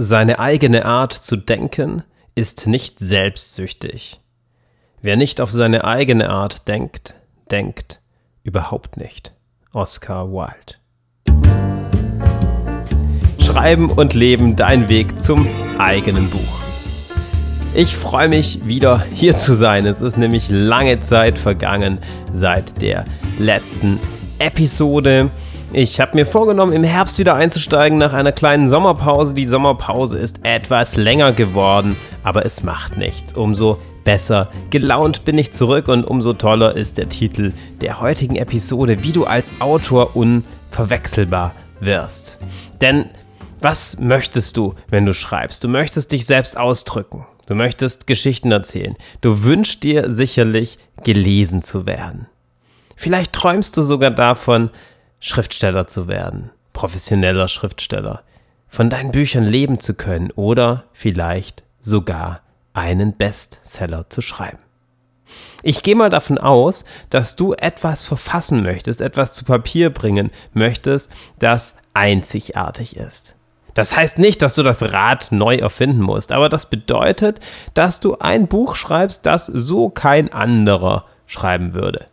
seine eigene Art zu denken ist nicht selbstsüchtig. Wer nicht auf seine eigene Art denkt, denkt überhaupt nicht. Oscar Wilde. Schreiben und Leben, dein Weg zum eigenen Buch. Ich freue mich wieder hier zu sein. Es ist nämlich lange Zeit vergangen seit der letzten Episode. Ich habe mir vorgenommen, im Herbst wieder einzusteigen nach einer kleinen Sommerpause. Die Sommerpause ist etwas länger geworden, aber es macht nichts. Umso besser gelaunt bin ich zurück und umso toller ist der Titel der heutigen Episode, wie du als Autor unverwechselbar wirst. Denn was möchtest du, wenn du schreibst? Du möchtest dich selbst ausdrücken. Du möchtest Geschichten erzählen. Du wünschst dir sicherlich, gelesen zu werden. Vielleicht träumst du sogar davon, Schriftsteller zu werden, professioneller Schriftsteller, von deinen Büchern leben zu können oder vielleicht sogar einen Bestseller zu schreiben. Ich gehe mal davon aus, dass du etwas verfassen möchtest, etwas zu Papier bringen möchtest, das einzigartig ist. Das heißt nicht, dass du das Rad neu erfinden musst, aber das bedeutet, dass du ein Buch schreibst, das so kein anderer schreiben würde.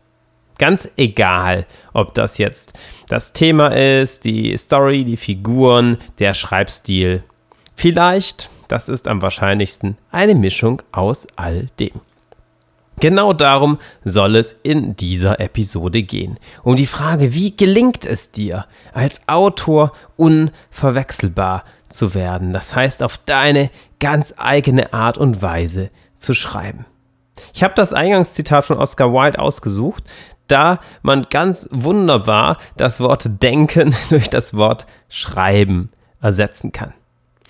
Ganz egal, ob das jetzt das Thema ist, die Story, die Figuren, der Schreibstil. Vielleicht, das ist am wahrscheinlichsten, eine Mischung aus all dem. Genau darum soll es in dieser Episode gehen. Um die Frage, wie gelingt es dir, als Autor unverwechselbar zu werden? Das heißt, auf deine ganz eigene Art und Weise zu schreiben. Ich habe das Eingangszitat von Oscar Wilde ausgesucht, da man ganz wunderbar das Wort denken durch das Wort schreiben ersetzen kann.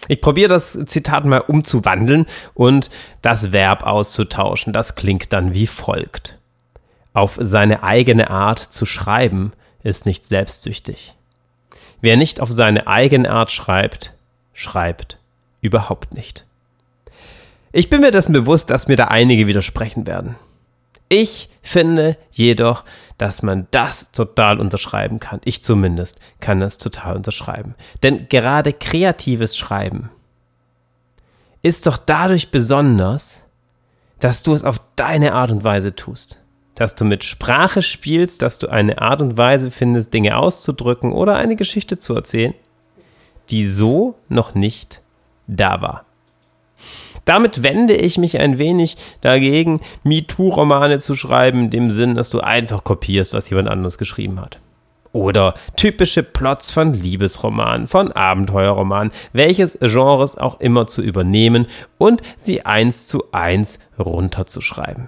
Ich probiere das Zitat mal umzuwandeln und das Verb auszutauschen. Das klingt dann wie folgt. Auf seine eigene Art zu schreiben ist nicht selbstsüchtig. Wer nicht auf seine eigene Art schreibt, schreibt überhaupt nicht. Ich bin mir dessen bewusst, dass mir da einige widersprechen werden. Ich finde jedoch, dass man das total unterschreiben kann. Ich zumindest kann das total unterschreiben. Denn gerade kreatives Schreiben ist doch dadurch besonders, dass du es auf deine Art und Weise tust. Dass du mit Sprache spielst, dass du eine Art und Weise findest, Dinge auszudrücken oder eine Geschichte zu erzählen, die so noch nicht da war. Damit wende ich mich ein wenig dagegen, MeToo-Romane zu schreiben, in dem Sinn, dass du einfach kopierst, was jemand anderes geschrieben hat. Oder typische Plots von Liebesromanen, von Abenteuerromanen, welches Genres auch immer zu übernehmen und sie eins zu eins runterzuschreiben.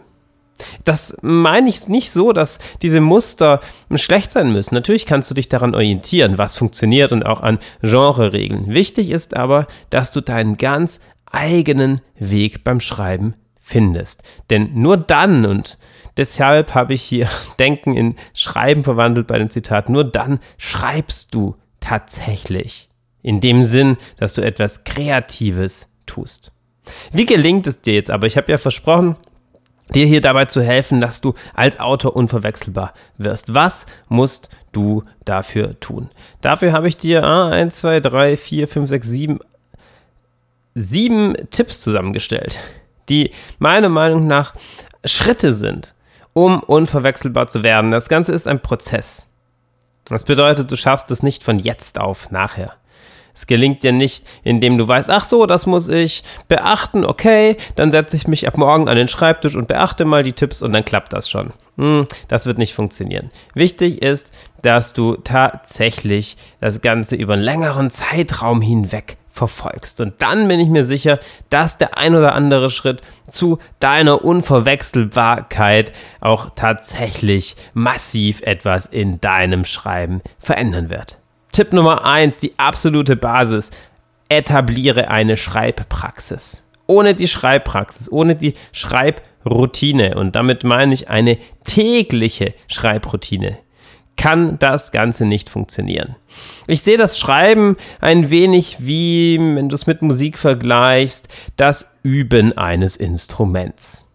Das meine ich nicht so, dass diese Muster schlecht sein müssen. Natürlich kannst du dich daran orientieren, was funktioniert und auch an Genre-Regeln. Wichtig ist aber, dass du deinen ganz eigenen Weg beim Schreiben findest. Denn nur dann, und deshalb habe ich hier Denken in Schreiben verwandelt bei dem Zitat, nur dann schreibst du tatsächlich. In dem Sinn, dass du etwas Kreatives tust. Wie gelingt es dir jetzt aber? Ich habe ja versprochen, dir hier dabei zu helfen, dass du als Autor unverwechselbar wirst. Was musst du dafür tun? Dafür habe ich dir ah, 1, 2, 3, 4, 5, 6, 7, sieben Tipps zusammengestellt, die meiner Meinung nach Schritte sind, um unverwechselbar zu werden. Das Ganze ist ein Prozess. Das bedeutet, du schaffst es nicht von jetzt auf nachher. Es gelingt dir nicht, indem du weißt, ach so, das muss ich beachten, okay, dann setze ich mich ab morgen an den Schreibtisch und beachte mal die Tipps und dann klappt das schon. Hm, das wird nicht funktionieren. Wichtig ist, dass du tatsächlich das Ganze über einen längeren Zeitraum hinweg verfolgst. Und dann bin ich mir sicher, dass der ein oder andere Schritt zu deiner Unverwechselbarkeit auch tatsächlich massiv etwas in deinem Schreiben verändern wird. Tipp Nummer eins, die absolute Basis. Etabliere eine Schreibpraxis. Ohne die Schreibpraxis, ohne die Schreibroutine, und damit meine ich eine tägliche Schreibroutine, kann das Ganze nicht funktionieren. Ich sehe das Schreiben ein wenig wie, wenn du es mit Musik vergleichst, das Üben eines Instruments.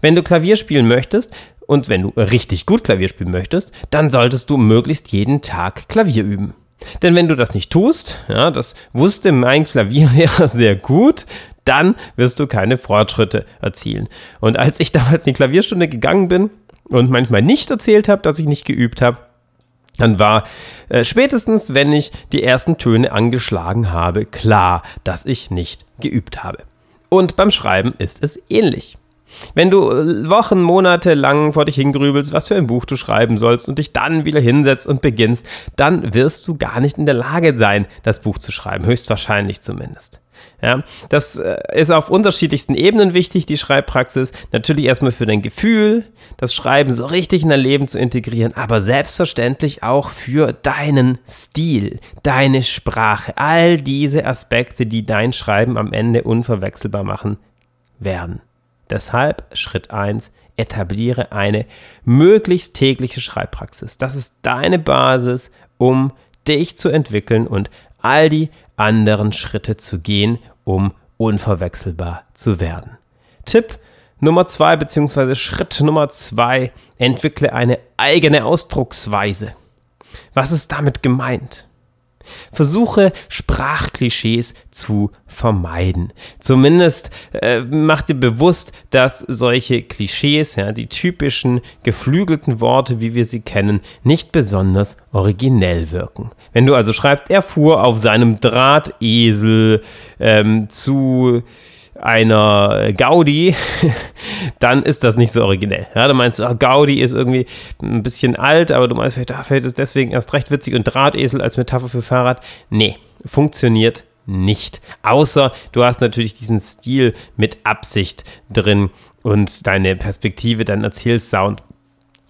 Wenn du Klavier spielen möchtest und wenn du richtig gut Klavier spielen möchtest, dann solltest du möglichst jeden Tag Klavier üben. Denn wenn du das nicht tust, ja, das wusste mein Klavierlehrer sehr gut, dann wirst du keine Fortschritte erzielen. Und als ich damals in die Klavierstunde gegangen bin und manchmal nicht erzählt habe, dass ich nicht geübt habe, dann war äh, spätestens, wenn ich die ersten Töne angeschlagen habe, klar, dass ich nicht geübt habe. Und beim Schreiben ist es ähnlich. Wenn du äh, Wochen, Monate lang vor dich hingrübelst, was für ein Buch du schreiben sollst und dich dann wieder hinsetzt und beginnst, dann wirst du gar nicht in der Lage sein, das Buch zu schreiben, höchstwahrscheinlich zumindest. Ja, das äh, ist auf unterschiedlichsten Ebenen wichtig, die Schreibpraxis. Natürlich erstmal für dein Gefühl, das Schreiben so richtig in dein Leben zu integrieren, aber selbstverständlich auch für deinen Stil, deine Sprache, all diese Aspekte, die dein Schreiben am Ende unverwechselbar machen werden. Deshalb Schritt 1, etabliere eine möglichst tägliche Schreibpraxis. Das ist deine Basis, um dich zu entwickeln und all die anderen Schritte zu gehen, um unverwechselbar zu werden. Tipp Nummer zwei beziehungsweise Schritt Nummer zwei, entwickle eine eigene Ausdrucksweise. Was ist damit gemeint? Versuche Sprachklischees zu vermeiden. Zumindest äh, mach dir bewusst, dass solche Klischees, ja, die typischen geflügelten Worte, wie wir sie kennen, nicht besonders originell wirken. Wenn du also schreibst, er fuhr auf seinem Drahtesel ähm, zu einer Gaudi, dann ist das nicht so originell. Ja, du meinst, oh, Gaudi ist irgendwie ein bisschen alt, aber du meinst, vielleicht, ah, vielleicht ist deswegen erst recht witzig und Drahtesel als Metapher für Fahrrad. Nee, funktioniert nicht. Außer du hast natürlich diesen Stil mit Absicht drin und deine Perspektive, dein Erzählsound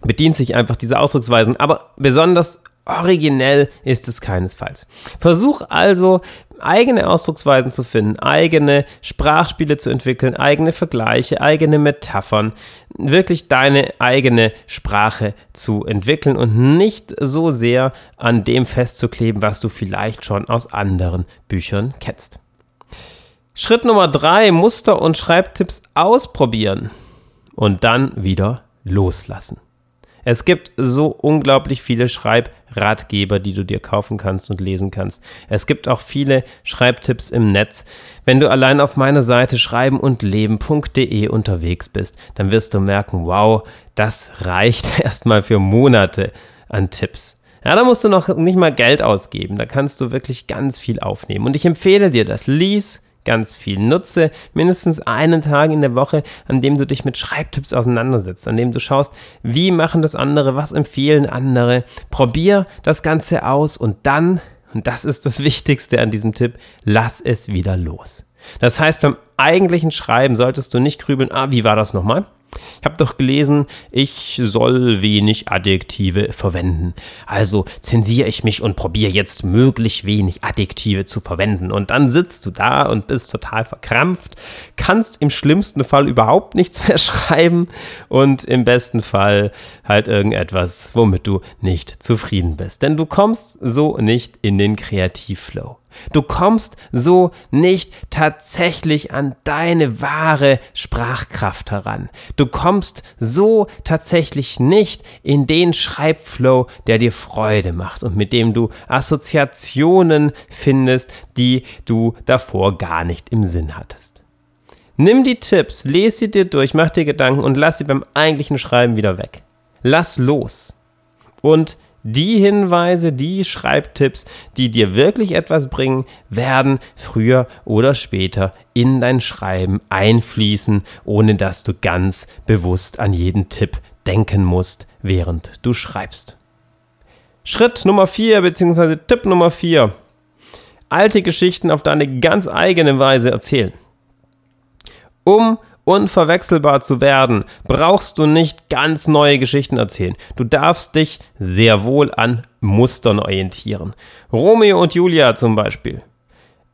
bedient sich einfach dieser Ausdrucksweisen. Aber besonders originell ist es keinesfalls. Versuch also eigene Ausdrucksweisen zu finden, eigene Sprachspiele zu entwickeln, eigene Vergleiche, eigene Metaphern, wirklich deine eigene Sprache zu entwickeln und nicht so sehr an dem festzukleben, was du vielleicht schon aus anderen Büchern kennst. Schritt Nummer drei, Muster und Schreibtipps ausprobieren und dann wieder loslassen. Es gibt so unglaublich viele Schreibratgeber, die du dir kaufen kannst und lesen kannst. Es gibt auch viele Schreibtipps im Netz. Wenn du allein auf meiner Seite schreiben und leben.de unterwegs bist, dann wirst du merken, wow, das reicht erstmal für Monate an Tipps. Ja, da musst du noch nicht mal Geld ausgeben. Da kannst du wirklich ganz viel aufnehmen. Und ich empfehle dir das. Lies ganz viel. Nutze mindestens einen Tag in der Woche, an dem du dich mit Schreibtipps auseinandersetzt, an dem du schaust, wie machen das andere, was empfehlen andere. Probier das Ganze aus und dann, und das ist das Wichtigste an diesem Tipp, lass es wieder los. Das heißt, beim eigentlichen Schreiben solltest du nicht grübeln, ah, wie war das nochmal? Ich habe doch gelesen, ich soll wenig Adjektive verwenden. Also zensiere ich mich und probiere jetzt möglichst wenig Adjektive zu verwenden. Und dann sitzt du da und bist total verkrampft, kannst im schlimmsten Fall überhaupt nichts mehr schreiben und im besten Fall halt irgendetwas, womit du nicht zufrieden bist. Denn du kommst so nicht in den Kreativflow. Du kommst so nicht tatsächlich an deine wahre Sprachkraft heran. Du kommst so tatsächlich nicht in den Schreibflow, der dir Freude macht und mit dem du Assoziationen findest, die du davor gar nicht im Sinn hattest. Nimm die Tipps, lese sie dir durch, mach dir Gedanken und lass sie beim eigentlichen Schreiben wieder weg. Lass los. Und die Hinweise, die Schreibtipps, die dir wirklich etwas bringen, werden früher oder später in dein Schreiben einfließen, ohne dass du ganz bewusst an jeden Tipp denken musst, während du schreibst. Schritt Nummer 4 bzw. Tipp Nummer 4. Alte Geschichten auf deine ganz eigene Weise erzählen. Um unverwechselbar zu werden, brauchst du nicht ganz neue Geschichten erzählen. Du darfst dich sehr wohl an Mustern orientieren. Romeo und Julia zum Beispiel.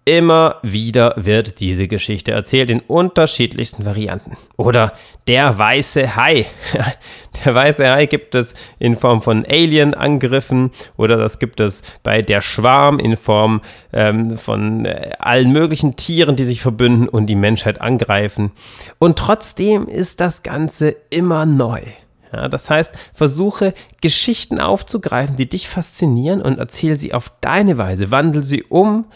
Immer wieder wird diese Geschichte erzählt in unterschiedlichsten Varianten. Oder der weiße Hai. Der weiße Hai gibt es in Form von Alien-Angriffen oder das gibt es bei der Schwarm in Form ähm, von äh, allen möglichen Tieren, die sich verbünden und die Menschheit angreifen. Und trotzdem ist das Ganze immer neu. Ja, das heißt, versuche Geschichten aufzugreifen, die dich faszinieren und erzähle sie auf deine Weise, wandel sie um,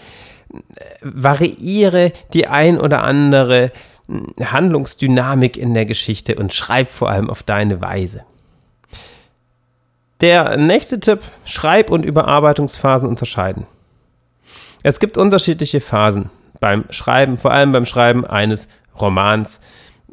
variiere die ein oder andere hm, Handlungsdynamik in der Geschichte und schreib vor allem auf deine Weise. Der nächste Tipp, Schreib- und Überarbeitungsphasen unterscheiden. Es gibt unterschiedliche Phasen beim Schreiben, vor allem beim Schreiben eines Romans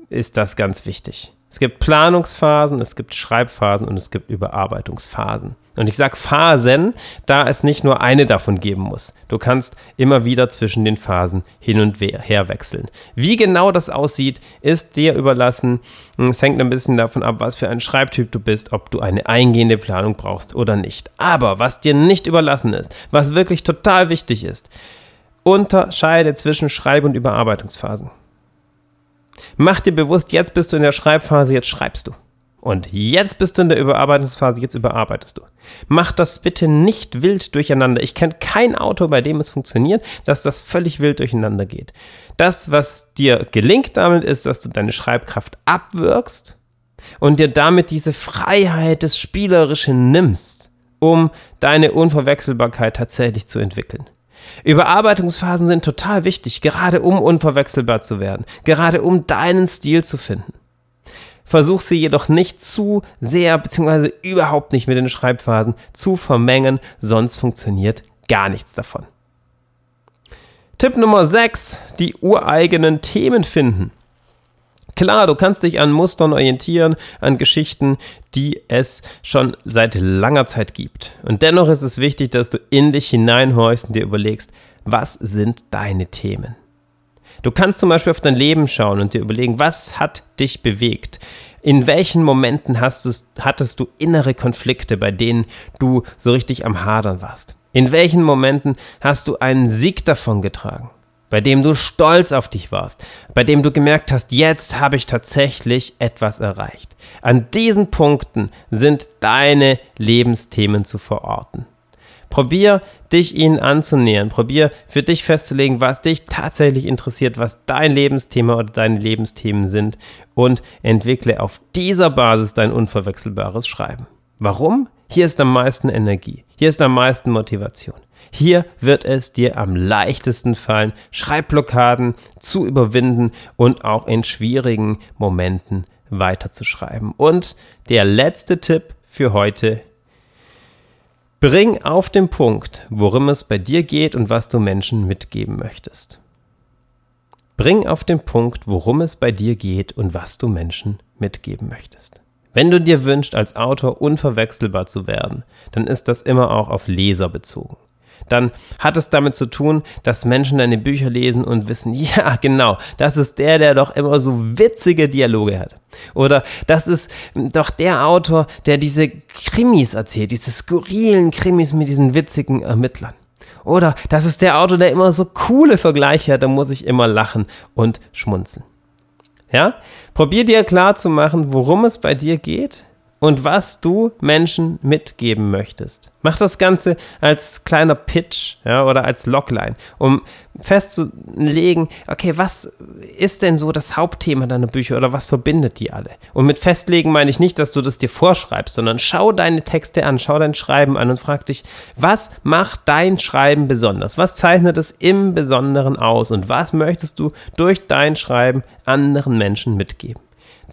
ist das ganz wichtig. Es gibt Planungsphasen, es gibt Schreibphasen und es gibt Überarbeitungsphasen. Und ich sage Phasen, da es nicht nur eine davon geben muss. Du kannst immer wieder zwischen den Phasen hin und her wechseln. Wie genau das aussieht, ist dir überlassen. Es hängt ein bisschen davon ab, was für ein Schreibtyp du bist, ob du eine eingehende Planung brauchst oder nicht. Aber was dir nicht überlassen ist, was wirklich total wichtig ist, unterscheide zwischen Schreib- und Überarbeitungsphasen. Mach dir bewusst, jetzt bist du in der Schreibphase, jetzt schreibst du. Und jetzt bist du in der Überarbeitungsphase, jetzt überarbeitest du. Mach das bitte nicht wild durcheinander. Ich kenne kein Auto, bei dem es funktioniert, dass das völlig wild durcheinander geht. Das, was dir gelingt damit, ist, dass du deine Schreibkraft abwirkst und dir damit diese Freiheit des Spielerischen nimmst, um deine Unverwechselbarkeit tatsächlich zu entwickeln. Überarbeitungsphasen sind total wichtig, gerade um unverwechselbar zu werden, gerade um deinen Stil zu finden. Versuch sie jedoch nicht zu sehr bzw. überhaupt nicht mit den Schreibphasen zu vermengen, sonst funktioniert gar nichts davon. Tipp Nummer 6, die ureigenen Themen finden. Klar, du kannst dich an Mustern orientieren, an Geschichten, die es schon seit langer Zeit gibt. Und dennoch ist es wichtig, dass du in dich hineinhorchst und dir überlegst, was sind deine Themen? Du kannst zum Beispiel auf dein Leben schauen und dir überlegen, was hat dich bewegt? In welchen Momenten hast hattest du innere Konflikte, bei denen du so richtig am Hadern warst? In welchen Momenten hast du einen Sieg davon getragen? Bei dem du stolz auf dich warst, bei dem du gemerkt hast, jetzt habe ich tatsächlich etwas erreicht. An diesen Punkten sind deine Lebensthemen zu verorten. Probier dich ihnen anzunähern, probier für dich festzulegen, was dich tatsächlich interessiert, was dein Lebensthema oder deine Lebensthemen sind und entwickle auf dieser Basis dein unverwechselbares Schreiben. Warum? Hier ist am meisten Energie, hier ist am meisten Motivation. Hier wird es dir am leichtesten fallen, Schreibblockaden zu überwinden und auch in schwierigen Momenten weiterzuschreiben. Und der letzte Tipp für heute. Bring auf den Punkt, worum es bei dir geht und was du Menschen mitgeben möchtest. Bring auf den Punkt, worum es bei dir geht und was du Menschen mitgeben möchtest. Wenn du dir wünschst, als Autor unverwechselbar zu werden, dann ist das immer auch auf Leser bezogen dann hat es damit zu tun, dass Menschen deine Bücher lesen und wissen, ja, genau, das ist der, der doch immer so witzige Dialoge hat. Oder das ist doch der Autor, der diese Krimis erzählt, diese skurrilen Krimis mit diesen witzigen Ermittlern. Oder das ist der Autor, der immer so coole Vergleiche hat, da muss ich immer lachen und schmunzeln. Ja? Probier dir klar zu machen, worum es bei dir geht und was du Menschen mitgeben möchtest. Mach das Ganze als kleiner Pitch ja, oder als Logline, um festzulegen, okay, was ist denn so das Hauptthema deiner Bücher oder was verbindet die alle? Und mit festlegen meine ich nicht, dass du das dir vorschreibst, sondern schau deine Texte an, schau dein Schreiben an und frag dich, was macht dein Schreiben besonders? Was zeichnet es im Besonderen aus und was möchtest du durch dein Schreiben anderen Menschen mitgeben?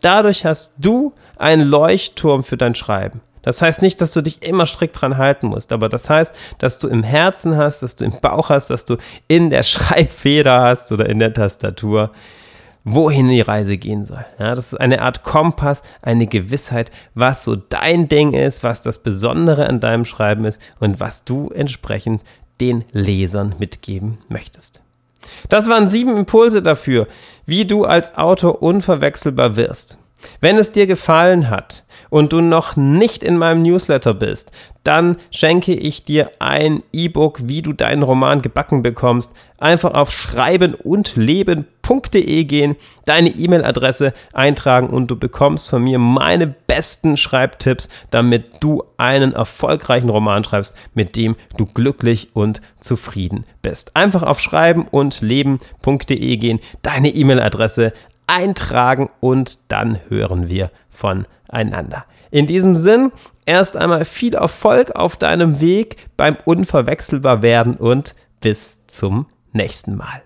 Dadurch hast du einen Leuchtturm für dein Schreiben. Das heißt nicht, dass du dich immer strikt dran halten musst, aber das heißt, dass du im Herzen hast, dass du im Bauch hast, dass du in der Schreibfeder hast oder in der Tastatur, wohin die Reise gehen soll. Ja, das ist eine Art Kompass, eine Gewissheit, was so dein Ding ist, was das Besondere an deinem Schreiben ist und was du entsprechend den Lesern mitgeben möchtest. Das waren sieben Impulse dafür, wie du als Autor unverwechselbar wirst. Wenn es dir gefallen hat und du noch nicht in meinem Newsletter bist, dann schenke ich dir ein E-Book, wie du deinen Roman gebacken bekommst. Einfach auf schreibenundleben.de gehen, deine E-Mail-Adresse eintragen und du bekommst von mir meine besten Schreibtipps, damit du einen erfolgreichen Roman schreibst, mit dem du glücklich und zufrieden bist. Einfach auf schreibenundleben.de gehen, deine E-Mail-Adresse eintragen und dann hören wir voneinander. In diesem Sinn, erst einmal viel Erfolg auf deinem Weg beim Unverwechselbar werden und bis zum nächsten Mal.